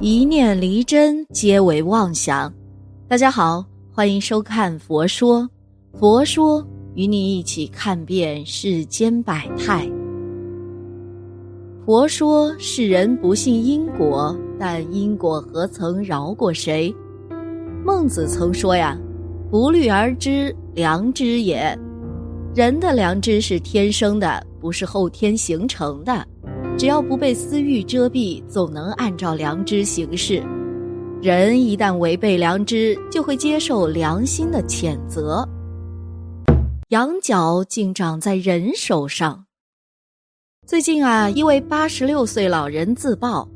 一念离真，皆为妄想。大家好，欢迎收看《佛说》，佛说与你一起看遍世间百态。佛说世人不信因果，但因果何曾饶过谁？孟子曾说呀：“不虑而知，良知也。”人的良知是天生的，不是后天形成的。只要不被私欲遮蔽，总能按照良知行事。人一旦违背良知，就会接受良心的谴责。羊角竟长在人手上。最近啊，一位八十六岁老人自曝，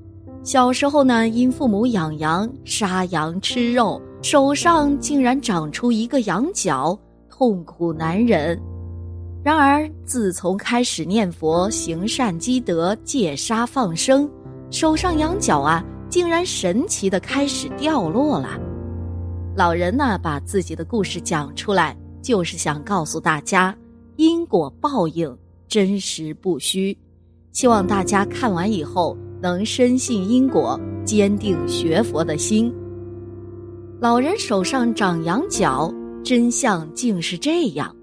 小时候呢，因父母养羊、杀羊吃肉，手上竟然长出一个羊角，痛苦难忍。然而，自从开始念佛、行善积德、戒杀放生，手上羊角啊，竟然神奇的开始掉落了。老人呢，把自己的故事讲出来，就是想告诉大家，因果报应真实不虚。希望大家看完以后能深信因果，坚定学佛的心。老人手上长羊角，真相竟是这样。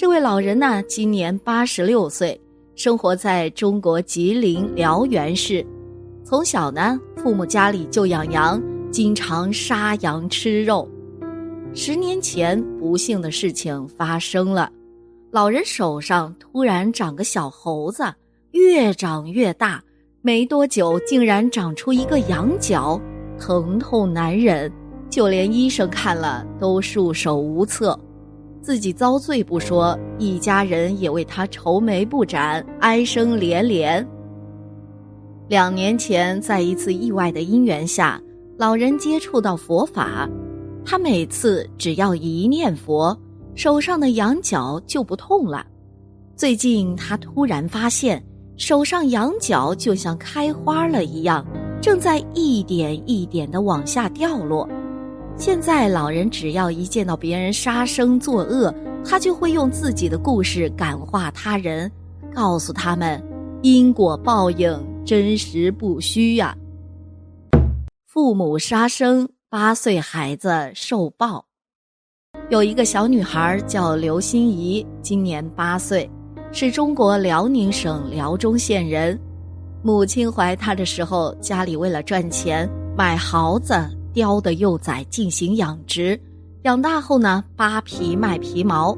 这位老人呢，今年八十六岁，生活在中国吉林辽源市。从小呢，父母家里就养羊，经常杀羊吃肉。十年前，不幸的事情发生了，老人手上突然长个小猴子，越长越大，没多久竟然长出一个羊角，疼痛难忍，就连医生看了都束手无策。自己遭罪不说，一家人也为他愁眉不展，哀声连连。两年前，在一次意外的因缘下，老人接触到佛法，他每次只要一念佛，手上的羊角就不痛了。最近，他突然发现手上羊角就像开花了一样，正在一点一点的往下掉落。现在老人只要一见到别人杀生作恶，他就会用自己的故事感化他人，告诉他们因果报应真实不虚呀。父母杀生，八岁孩子受报。有一个小女孩叫刘心怡，今年八岁，是中国辽宁省辽中县人。母亲怀她的时候，家里为了赚钱买豪子。雕的幼崽进行养殖，养大后呢，扒皮卖皮毛。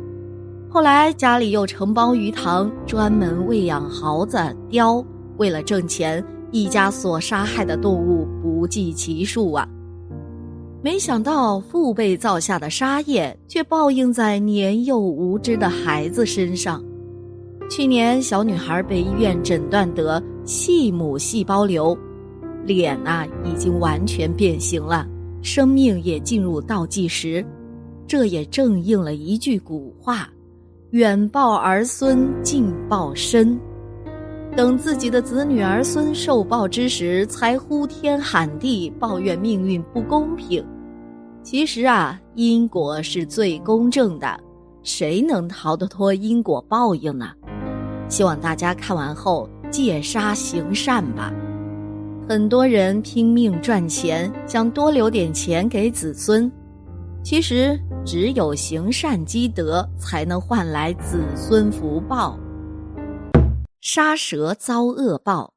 后来家里又承包鱼塘，专门喂养耗子、雕。为了挣钱，一家所杀害的动物不计其数啊！没想到父辈造下的杀业，却报应在年幼无知的孩子身上。去年，小女孩被医院诊断得细母细胞瘤。脸呐，已经完全变形了，生命也进入倒计时，这也正应了一句古话：“远报儿孙，近报身。”等自己的子女儿孙受报之时，才呼天喊地抱怨命运不公平。其实啊，因果是最公正的，谁能逃得脱因果报应呢？希望大家看完后戒杀行善吧。很多人拼命赚钱，想多留点钱给子孙。其实，只有行善积德，才能换来子孙福报。杀蛇遭恶报。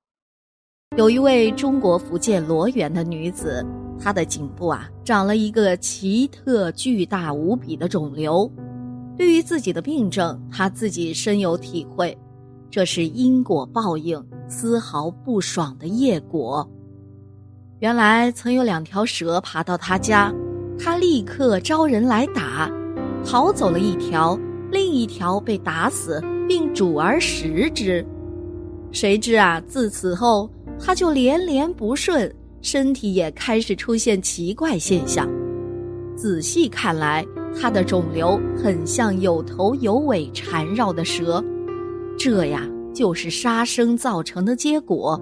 有一位中国福建罗源的女子，她的颈部啊长了一个奇特巨大无比的肿瘤。对于自己的病症，她自己深有体会。这是因果报应，丝毫不爽的业果。原来曾有两条蛇爬到他家，他立刻招人来打，逃走了一条，另一条被打死，并煮而食之。谁知啊，自此后他就连连不顺，身体也开始出现奇怪现象。仔细看来，他的肿瘤很像有头有尾缠绕的蛇。这呀，就是杀生造成的结果。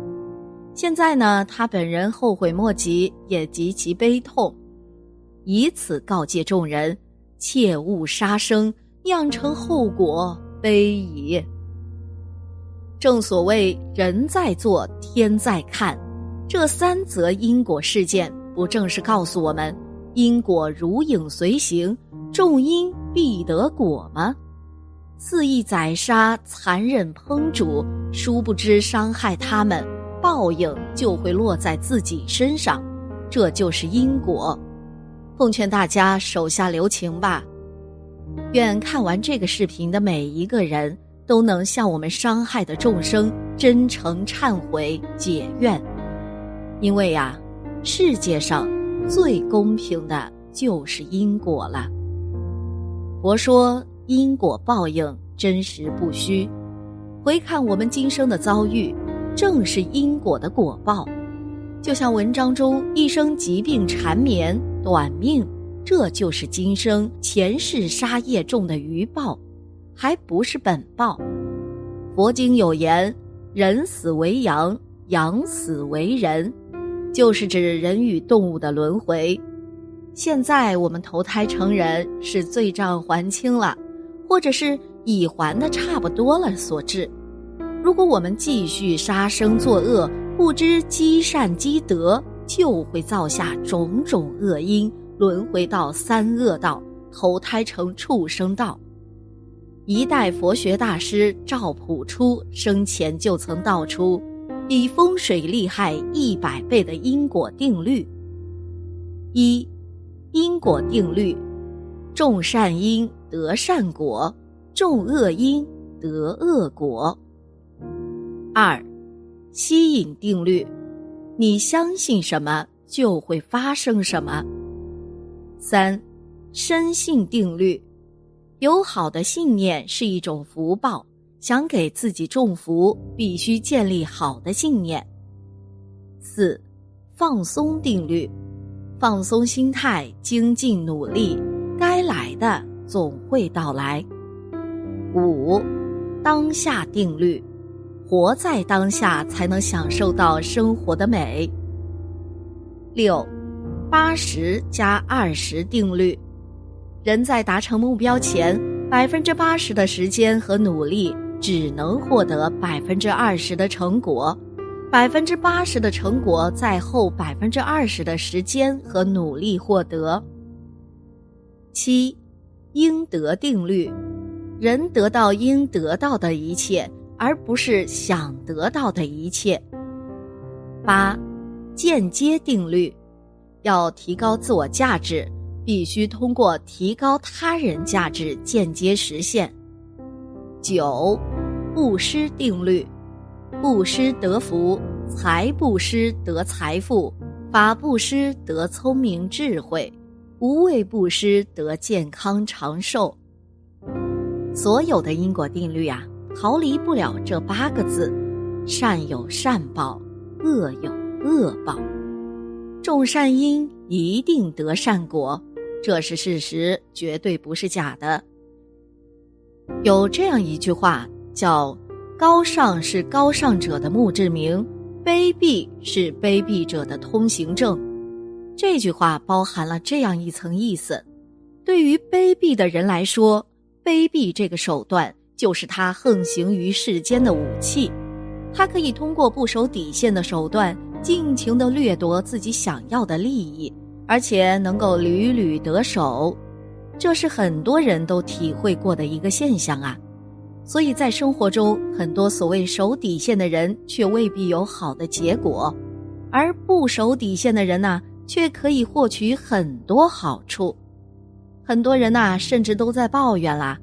现在呢，他本人后悔莫及，也极其悲痛，以此告诫众人：切勿杀生，酿成后果悲矣。正所谓人在做，天在看，这三则因果事件，不正是告诉我们，因果如影随形，种因必得果吗？肆意宰杀、残忍烹煮，殊不知伤害他们，报应就会落在自己身上，这就是因果。奉劝大家手下留情吧。愿看完这个视频的每一个人都能向我们伤害的众生真诚忏悔解怨，因为呀，世界上最公平的就是因果了。佛说因果报应真实不虚，回看我们今生的遭遇，正是因果的果报。就像文章中一生疾病缠绵，短命。这就是今生前世杀业重的余报，还不是本报。佛经有言：“人死为羊，羊死为人”，就是指人与动物的轮回。现在我们投胎成人是罪账还清了，或者是已还的差不多了所致。如果我们继续杀生作恶，不知积善积德，就会造下种种恶因。轮回到三恶道，投胎成畜生道。一代佛学大师赵朴初生前就曾道出，比风水厉害一百倍的因果定律。一，因果定律：种善因得善果，种恶因得恶果。二，吸引定律：你相信什么，就会发生什么。三，深信定律，有好的信念是一种福报。想给自己种福，必须建立好的信念。四，放松定律，放松心态，精进努力，该来的总会到来。五，当下定律，活在当下才能享受到生活的美。六。八十加二十定律，人在达成目标前，百分之八十的时间和努力只能获得百分之二十的成果，百分之八十的成果在后百分之二十的时间和努力获得。七，应得定律，人得到应得到的一切，而不是想得到的一切。八，间接定律。要提高自我价值，必须通过提高他人价值间接实现。九，布施定律：布施得福，财布施得财富，法布施得聪明智慧，无畏布施得健康长寿。所有的因果定律啊，逃离不了这八个字：善有善报，恶有恶报。种善因一定得善果，这是事实，绝对不是假的。有这样一句话叫“高尚是高尚者的墓志铭，卑鄙是卑鄙者的通行证”。这句话包含了这样一层意思：对于卑鄙的人来说，卑鄙这个手段就是他横行于世间的武器，他可以通过不守底线的手段。尽情地掠夺自己想要的利益，而且能够屡屡得手，这是很多人都体会过的一个现象啊。所以在生活中，很多所谓守底线的人却未必有好的结果，而不守底线的人呢，却可以获取很多好处。很多人呐，甚至都在抱怨啦：“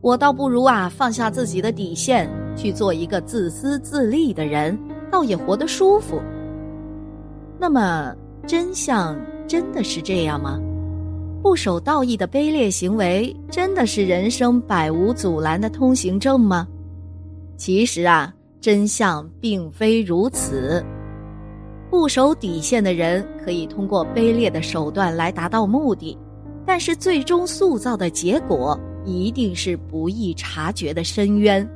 我倒不如啊，放下自己的底线，去做一个自私自利的人，倒也活得舒服。”那么，真相真的是这样吗？不守道义的卑劣行为，真的是人生百无阻拦的通行证吗？其实啊，真相并非如此。不守底线的人，可以通过卑劣的手段来达到目的，但是最终塑造的结果，一定是不易察觉的深渊，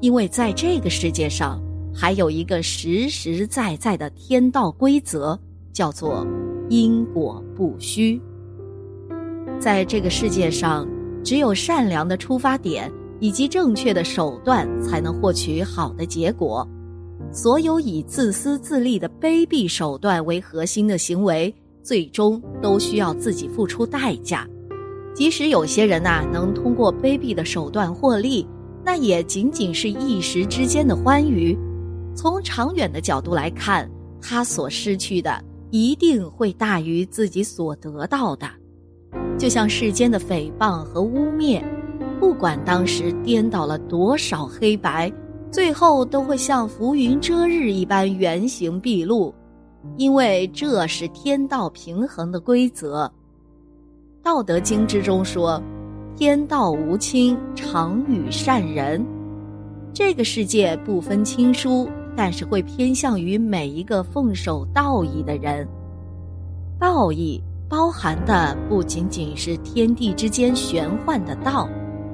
因为在这个世界上。还有一个实实在在的天道规则，叫做因果不虚。在这个世界上，只有善良的出发点以及正确的手段，才能获取好的结果。所有以自私自利的卑鄙手段为核心的行为，最终都需要自己付出代价。即使有些人呐能通过卑鄙的手段获利，那也仅仅是一时之间的欢愉。从长远的角度来看，他所失去的一定会大于自己所得到的。就像世间的诽谤和污蔑，不管当时颠倒了多少黑白，最后都会像浮云遮日一般原形毕露，因为这是天道平衡的规则。《道德经》之中说：“天道无亲，常与善人。”这个世界不分亲疏，但是会偏向于每一个奉守道义的人。道义包含的不仅仅是天地之间玄幻的道，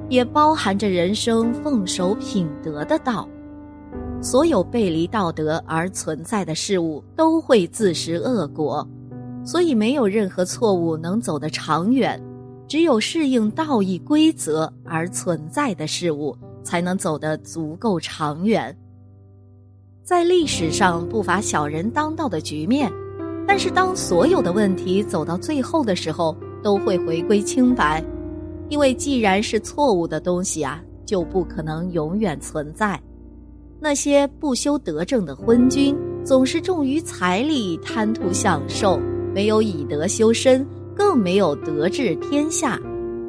也包含着人生奉守品德的道。所有背离道德而存在的事物，都会自食恶果。所以，没有任何错误能走得长远，只有适应道义规则而存在的事物，才能走得足够长远。在历史上不乏小人当道的局面，但是当所有的问题走到最后的时候，都会回归清白，因为既然是错误的东西啊，就不可能永远存在。那些不修德政的昏君，总是重于财力，贪图享受。没有以德修身，更没有德治天下。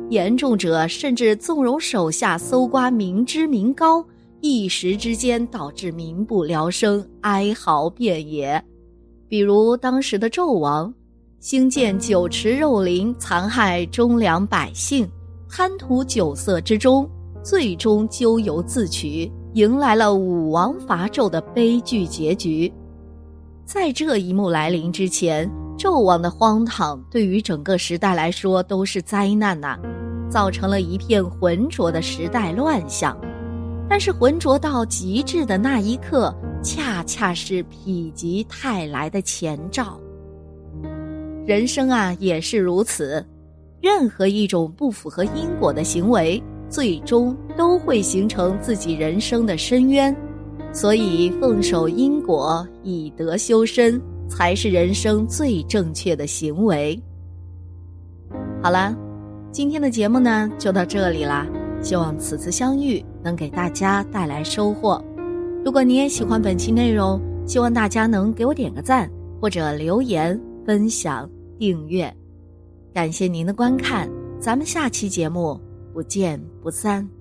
严重者甚至纵容手下搜刮民脂民膏，一时之间导致民不聊生，哀嚎遍野。比如当时的纣王，兴建酒池肉林，残害忠良百姓，贪图酒色之中，最终咎由自取，迎来了武王伐纣的悲剧结局。在这一幕来临之前。纣王的荒唐，对于整个时代来说都是灾难呐，造成了一片浑浊的时代乱象。但是浑浊到极致的那一刻，恰恰是否极泰来的前兆。人生啊，也是如此，任何一种不符合因果的行为，最终都会形成自己人生的深渊。所以，奉守因果，以德修身。才是人生最正确的行为。好了，今天的节目呢就到这里啦。希望此次相遇能给大家带来收获。如果你也喜欢本期内容，希望大家能给我点个赞，或者留言、分享、订阅。感谢您的观看，咱们下期节目不见不散。